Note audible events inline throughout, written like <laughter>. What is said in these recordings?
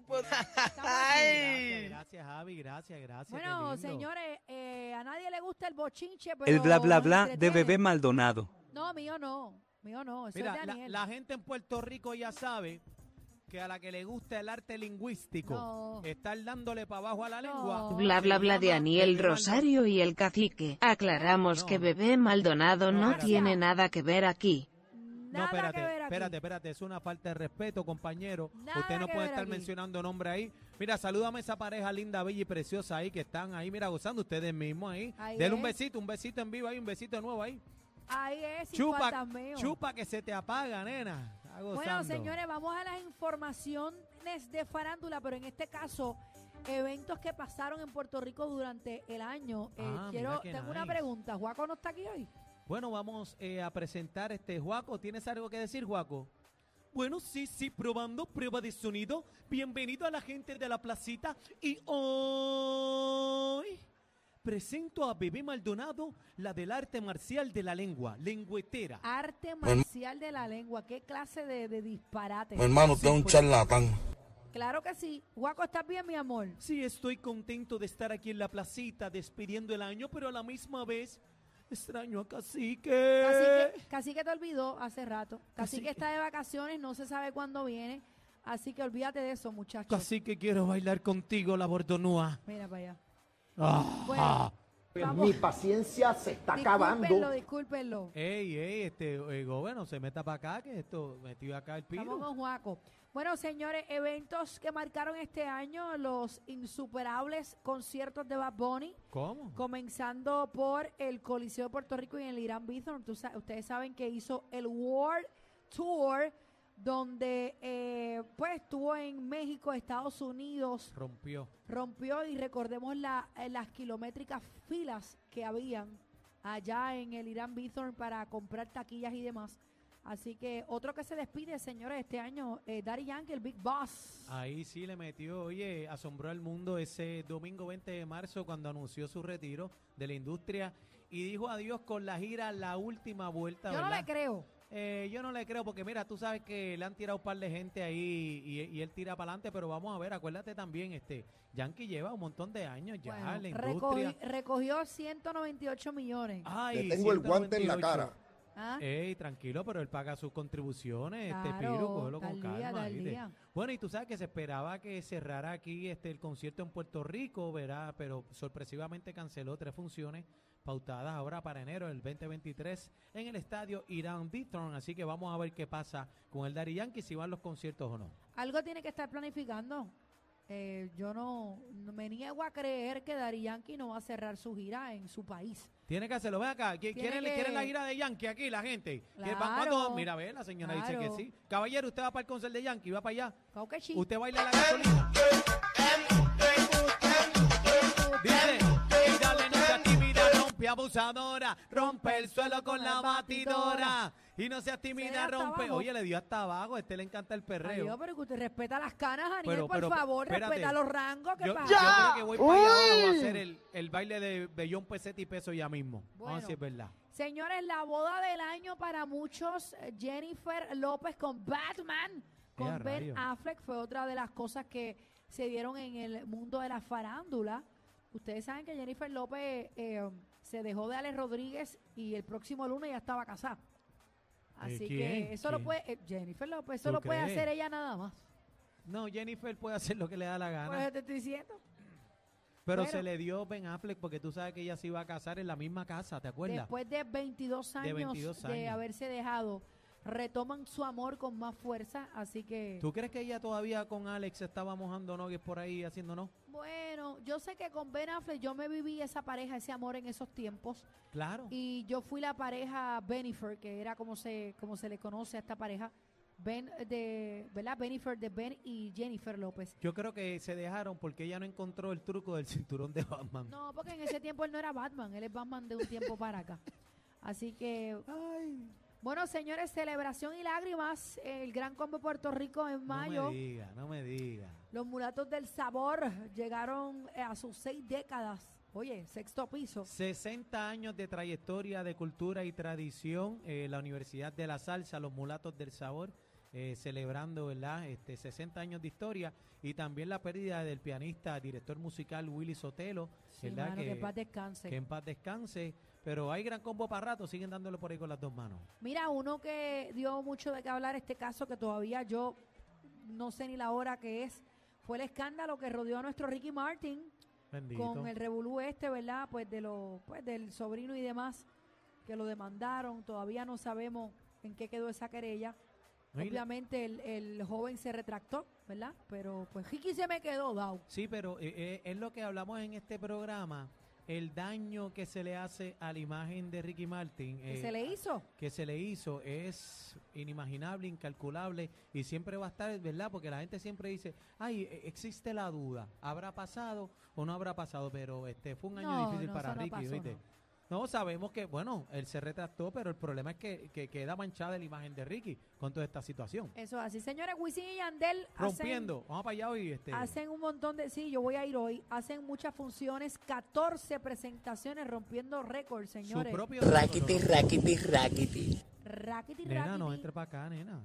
Grupo. <laughs> Gracias, gracias, Javi, gracias, gracias. Bueno, señores, eh, a nadie le gusta el bochinche, pero El bla bla bla de bebé Maldonado. No, mío no. Mío no. Eso Mira, es de la, la gente en Puerto Rico ya sabe que a la que le gusta el arte lingüístico, No. estar dándole para abajo a la No. lengua. Bla bla bla de Aniel Rosario y el cacique. Aclaramos No. que bebé Maldonado No, tiene nada que ver aquí. No, espérate, que ver aquí. espérate, espérate, es una falta de respeto, compañero. Nada Usted no puede estar aquí. mencionando nombre ahí. Mira, salúdame a esa pareja linda, bella y preciosa ahí que están ahí, mira, gozando ustedes mismos ahí. Ahí Denle un es. besito, un besito en vivo ahí, un besito nuevo ahí. Ahí es, Chupa, chupa que se te apaga, nena. Bueno, señores, vamos a las informaciones de farándula, pero en este caso, eventos que pasaron en Puerto Rico durante el año. Eh, Ah, quiero, tengo una pregunta. ¿Juaco no está aquí hoy? Bueno, vamos eh, a presentar este Juaco. ¿Tienes algo que decir, Juaco? Bueno, sí, sí, probando prueba de sonido. Bienvenido a la gente de la placita. Y hoy presento a Bebé Maldonado, la del arte marcial de la lengua, lengüetera. Arte marcial de la lengua. ¿Qué clase de, de disparate? Mi hermano, usted es un pues. charlatán. Claro que sí. Juaco, ¿estás bien, mi amor? Sí, estoy contento de estar aquí en la placita despidiendo el año, pero a la misma vez extraño a Cacique. Cacique, Cacique te olvidó hace rato. Cacique Cacique. está de vacaciones, no se sabe cuándo viene. Así que olvídate de eso, muchachos. Cacique, quiero bailar contigo la bordonúa. Mira para allá. Ah. Bueno, vamos. Mi paciencia se está Discúlpenlo, acabando. discúlpenlo. Ey, ey, este, eh, gobierno, se meta para acá, que esto metió acá el Estamos pino. con Juaco. Bueno, señores, eventos que marcaron este año, los insuperables conciertos de Bad Bunny, ¿Cómo? comenzando por el Coliseo de Puerto Rico y el Irán Bithorn. Tú sa- ustedes saben que hizo el World Tour, donde eh, pues estuvo en México, Estados Unidos, Rompió. rompió y recordemos la- eh, las kilométricas filas que habían allá en el Irán Bithorn para comprar taquillas y demás. Así que otro que se despide, señores, este año, eh, Daddy Yankee, el Big Boss. Ahí sí le metió, oye, asombró al mundo ese domingo 20 de marzo cuando anunció su retiro de la industria y dijo adiós con la gira La Última Vuelta, Yo no le creo. Eh, yo no le creo porque mira, tú sabes que le han tirado un par de gente ahí y, y él tira para adelante, pero vamos a ver, acuérdate también, este, Yankee lleva un montón de años ya Bueno, en la industria. recogió 198 millones. Ay, Le tengo el guante en la 198. cara. ¿Ah? Ey, tranquilo, pero él paga sus contribuciones, este Piru, cógelo con día, calma. Bueno, y tú sabes que se esperaba que cerrara aquí este el concierto en Puerto Rico, verá, pero sorpresivamente canceló tres funciones pautadas ahora para enero del 2023 en el estadio Irán Bithorn, así que vamos a ver qué pasa con el Daddy Yankee, si van los conciertos o no. Algo tiene que estar planificando. Eh, yo no, no me niego a creer que Daddy Yankee no va a cerrar su gira en su país. Tiene que hacerlo, ven acá, ¿qui- Tiene ¿quieren, que- quieren la gira de Yankee aquí, la gente? Mira, ve, la señora dice que sí. Caballero, ¿usted va para el concierto de Yankee? ¿Va para allá? ¿Usted baila la gasolina? Abusadora, rompe el suelo con la batidora. Y no seas Se da tímida, hasta rompe. abajo. Oye, le dio hasta abajo, a este le encanta el Ay, perreo. Dios, pero que usted respeta las canas, Aniel, Pero- por pero, favor, espérate. respeta los rangos. ¿Qué Yo, yo pasa? creo que voy para allá abajo a hacer el, el baile de Bellón Peseta y Peso ya mismo. Vamos a Bueno. ver si es verdad. Señores, la boda del año para muchos, eh, Jennifer López con Batman, con Ben. Affleck, fue otra de las cosas que se dieron en el mundo de la farándula. Ustedes saben que Jennifer López eh, se dejó de Alex Rodríguez y el próximo lunes ya estaba casada. Así quién? que eso lo puede, eh, Jennifer López, eso ¿Tú lo puede hacer ella nada más. No, Jennifer puede hacer lo que le da la gana. eso te estoy diciendo. Pero se le dio Ben Affleck porque tú sabes que ella se iba a casar en la misma casa, ¿te acuerdas? Después de 22 años de, 22 años. haberse dejado, retoman su amor con más fuerza, así que ¿Tú crees que ella todavía con Alex estaba mojando nogues por ahí haciendo no? bueno, yo sé que con Ben Affleck yo me viví esa pareja, ese amor en esos tiempos Claro. y yo fui la pareja Benifer, que era como se como se le conoce a esta pareja, Ben de, ¿verdad? Benifer de Ben y Jennifer López. Yo creo que se dejaron porque ella no encontró el truco del cinturón de Batman. No, porque en ese tiempo él no era Batman, él es Batman de un tiempo para acá. <laughs> Así que Ay, Bueno, señores, celebración y lágrimas. El Gran Combo Puerto Rico en no mayo. me diga, no me diga. Los mulatos del sabor llegaron eh, a sus seis décadas. Oye, sexto piso. 60 años de trayectoria de cultura y tradición, eh, la Universidad de la Salsa, los Mulatos del Sabor, eh, celebrando, ¿verdad? Este, 60 años de historia y también la pérdida del pianista, director musical Willy Sotelo, Sí, ¿verdad? mano, que, que, paz descanse. que en paz descanse, pero hay gran combo para rato, siguen dándole por ahí con las dos manos. Mira, uno que dio mucho de qué hablar este caso, que todavía yo no sé ni la hora que es, fue el escándalo que rodeó a nuestro Ricky Martin Bendito. con el revolú este, ¿verdad? Pues de lo, pues del sobrino y demás que lo demandaron. Todavía no sabemos en qué quedó esa querella. No, Obviamente el, el joven se retractó, ¿verdad? Pero pues Ricky se me quedó dado. Sí, pero eh, eh, es lo que hablamos en este programa, el daño que se le hace a la imagen de Ricky Martin. ¿Qué eh, se le hizo? que se le hizo es inimaginable, incalculable y siempre va a estar, ¿verdad? Porque la gente siempre dice, ay, e- existe la duda, ¿habrá pasado o no habrá pasado? Pero este fue un año No, difícil no, para Ricky, pasó, ¿viste? no. No, sabemos que, bueno, él se retractó, pero el problema es que, que queda manchada la imagen de Ricky con toda esta situación. Eso es así. Señores, Wisin y Yandel hacen, Rompiendo, vamos para allá hoy. Este, hacen un montón de... Sí, yo voy a ir hoy. Hacen muchas funciones, 14 presentaciones rompiendo récords, su señores. propio... Rackety, rackety, rackety. Rackety, Nena, no entre para acá, nena.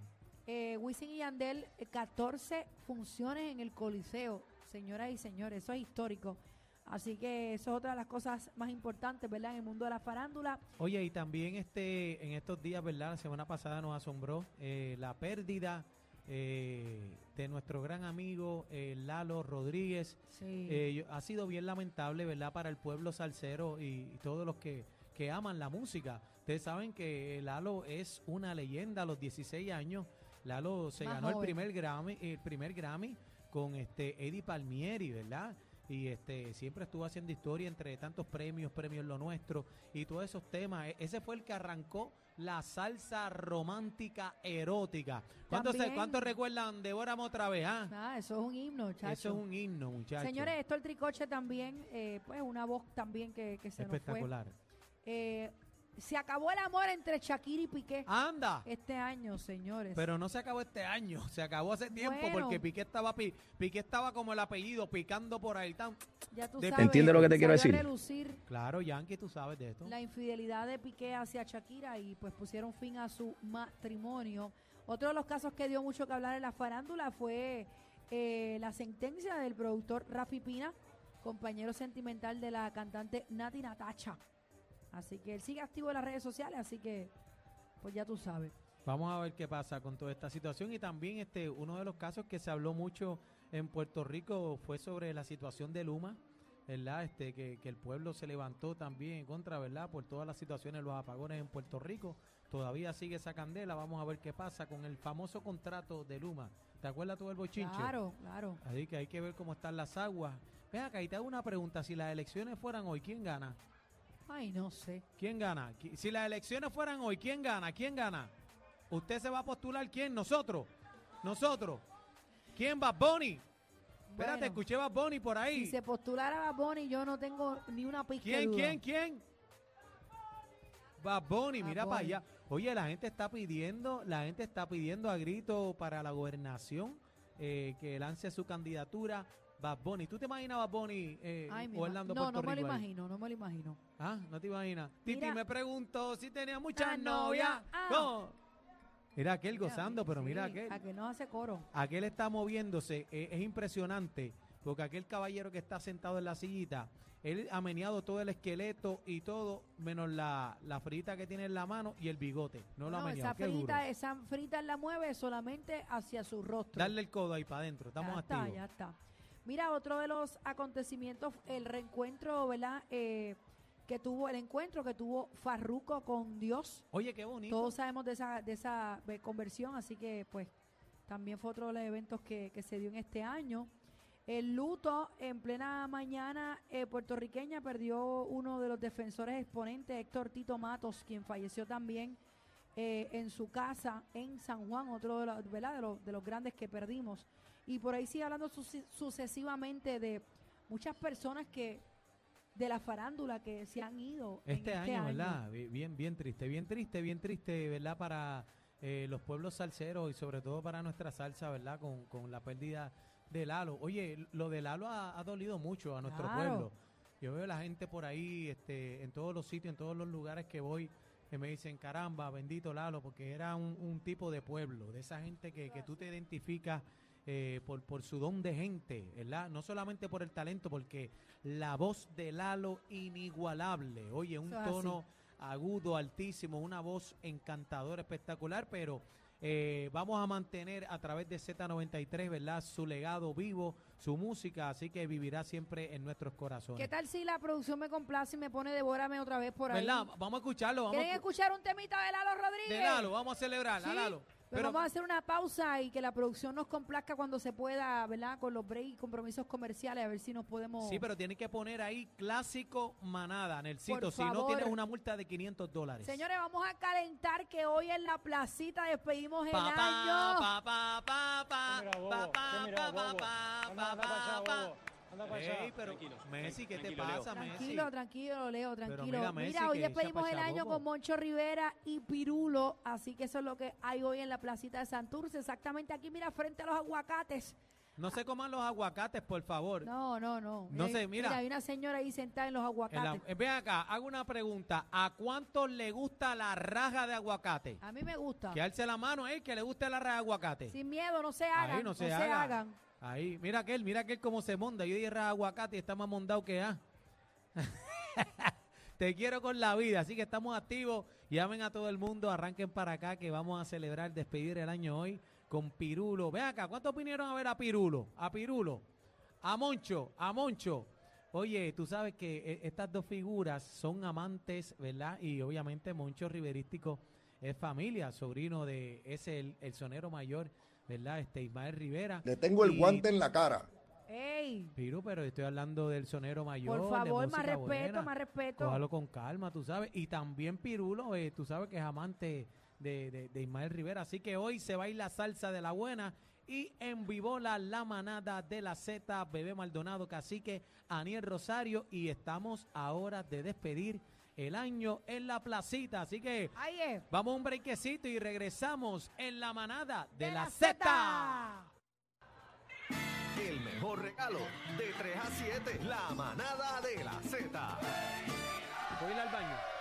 Eh, Wisin y Yandel, eh, 14 funciones en el Coliseo, señoras y señores, eso es histórico. Así que eso es otra de las cosas más importantes, ¿verdad? En el mundo de la farándula. Oye, y también este en estos días, ¿verdad? La semana pasada nos asombró eh, la pérdida eh, de nuestro gran amigo eh, Lalo Rodríguez. Sí. Eh, ha sido bien lamentable, ¿verdad? Para el pueblo salsero y, y todos los que, que aman la música. Ustedes saben que Lalo es una leyenda a los 16 años. Lalo se Más ganó el primer Grammy, el primer Grammy con este Eddie Palmieri, ¿verdad? Y este siempre estuvo haciendo historia entre tantos premios, premios lo nuestro y todos esos temas. E- Ese fue el que arrancó la salsa romántica erótica. ¿Cuántos, ¿cuántos recuerdan Devórame otra vez? Ah? Ah, eso es un himno, chacho. Eso es un himno, muchachos. Señores, esto el tricoche también, eh, pues una voz también que, que se nos fue. Espectacular. Eh, se acabó el amor entre Shakira y Piqué Anda. este año, señores. Pero no se acabó este año, se acabó hace tiempo Bueno. porque Piqué estaba pi- Piqué estaba como el apellido picando por ahí tan ya tú de- sabes, ¿Entiendes lo que te quiero salió a decir? relucir claro, Yankee, tú sabes de esto. la infidelidad de Piqué hacia Shakira y pues pusieron fin a su matrimonio. Otro de los casos que dio mucho que hablar en la farándula fue eh, la sentencia del productor Rafi Pina, compañero sentimental de la cantante Nati Natacha. Así que él sigue activo en las redes sociales, así que pues ya tú sabes. Vamos a ver qué pasa con toda esta situación y también este uno de los casos que se habló mucho en Puerto Rico fue sobre la situación de Luma, ¿verdad? Este que, que el pueblo se levantó también en contra, ¿verdad? Por todas las situaciones, los apagones en Puerto Rico. Todavía sigue esa candela, vamos a ver qué pasa con el famoso contrato de Luma. ¿Te acuerdas tú del bochinche? Claro, claro. Así que hay que ver cómo están las aguas. Ven acá y te hago una pregunta. Si las elecciones fueran hoy, ¿quién gana? Ay, no sé. ¿Quién gana? Si las elecciones fueran hoy, ¿quién gana? ¿Quién gana? ¿Usted se va a postular quién? Nosotros. Nosotros. ¿Quién va? Bonnie. Espérate, Bueno, escuché Bad Bunny por ahí. Si se postulara a Bonnie, yo no tengo ni una de ¿Quién, duda. quién, quién? Bad Bunny, Bad mira para Bunny. allá. Oye, la gente está pidiendo, la gente está pidiendo a grito para la gobernación eh, que lance su candidatura. Bad Bunny. ¿Tú te imaginas Bad Bunny eh, Ay, mi ma- no, Puerto no me lo Rico ahí? imagino, no me lo imagino. Ah, no te imaginas. Titi Mira. me preguntó si tenía muchas Ah, novias. novia. Ah. No. Mira aquel gozando, pero mira sí, aquel. A que no hace coro. Aquel está moviéndose, eh, es impresionante, porque aquel caballero que está sentado en la sillita, él ha meneado todo el esqueleto y todo, menos la, la frita que tiene en la mano y el bigote. No lo ha meneado. esa Qué duro. frita, esa frita la mueve solamente hacia su rostro. Darle el codo ahí para adentro, estamos ya activos. está, ya está. Mira, otro de los acontecimientos, el reencuentro, ¿verdad? Eh, que tuvo el encuentro que tuvo Farruco con Dios. Oye, qué bonito. Todos sabemos de esa, de esa eh, conversión, así que pues también fue otro de los eventos que, que se dio en este año. El luto en plena mañana eh, puertorriqueña perdió uno de los defensores exponentes, Héctor Tito Matos, quien falleció también eh, en su casa en San Juan, otro de, los, ¿verdad? de, los, de los grandes que perdimos. Y por ahí sigue hablando suce- sucesivamente de muchas personas que de la farándula que se han ido en Este, año, ¿verdad? Bi- Bien, bien triste, bien triste, bien triste, ¿verdad? Para eh, los pueblos salseros y sobre todo para nuestra salsa, ¿verdad? Con, con la pérdida de Lalo. Oye, lo de Lalo ha, ha dolido mucho a nuestro Claro. pueblo. Yo veo la gente por ahí, este, en todos los sitios, en todos los lugares que voy, que me dicen, caramba, bendito Lalo, porque era un, un tipo de pueblo, de esa gente que, que tú te identificas eh, por, por su don de gente, ¿verdad? No solamente por el talento, porque la voz de Lalo inigualable, oye, un Eso es así. tono agudo, altísimo, una voz encantadora, espectacular, pero eh, vamos a mantener a través de Z93, ¿verdad? Su legado vivo, su música, así que vivirá siempre en nuestros corazones. ¿Qué tal si la producción me complace y me pone devórame otra vez por ahí? ¿Verdad? Vamos a escucharlo, vamos ¿Quieren escu- escuchar un temita de Lalo Rodríguez? de Lalo, vamos a celebrar, a Sí, Lalo. Pero, vamos a hacer una pausa y que la producción nos complazca cuando se pueda, ¿verdad? Con los breaks y compromisos comerciales, a ver si nos podemos... Sí, pero tiene que poner ahí clásico manada, Nelsito, si no tienes una multa de 500 dólares. Señores, vamos a calentar que hoy en la placita despedimos el Pa, pa, año. Anda, para allá. Ey, pero Tranquilo, Messi, ¿qué te tranquilo, Leo. pasa, Messi? Tranquilo, tranquilo, Leo, tranquilo. mira, Mira, Messi, hoy despedimos el año con Moncho Rivera y Pirulo, así que eso es lo que hay hoy en la placita de Santurce, exactamente aquí, mira, frente a los aguacates. No se coman los aguacates, por favor. No, no, no. No sé, mira. hay una señora ahí sentada en los En la- aguacates. eh, ven acá, hago una pregunta. ¿A cuántos le gusta la raja de aguacate? A mí me gusta. Que alce la mano, eh, que le guste la raja de aguacate. Sin miedo, no se hagan. Ahí no, no se, se haga. hagan. Ahí, mira aquel, mira aquel cómo se monda. Yo dije aguacate y está más mondado que A. <laughs> Te quiero con la vida, así que estamos activos. Llamen a todo el mundo, arranquen para acá que vamos a celebrar, despedir el año hoy con Pirulo. Ven acá, ¿cuántos vinieron a ver a Pirulo? A Pirulo, a Moncho, a Moncho. Oye, tú sabes que eh, estas dos figuras son amantes, ¿verdad? Y obviamente Moncho Riverístico es familia, sobrino de ese el, el sonero mayor, ¿verdad? Este Ismael Rivera. Le tengo el Y- guante en la cara. ¡Ey! Piru, pero estoy hablando del sonero mayor. Por de favor, más respeto, buena. más respeto. Cójalo con calma, tú sabes. Y también Pirulo, eh, tú sabes que es amante de, de- de Ismael Rivera. Así que hoy se baila salsa de la buena. Y en Vivola, la manada de la Z, Bebé Maldonado, Cacique, Aniel Rosario. Y estamos ahora de despedir el año en la placita. Así que Ahí es. vamos a un brequecito y regresamos en la manada de, la, la Z. El mejor regalo de 3 a 7, la manada de la Z. Voy al baño.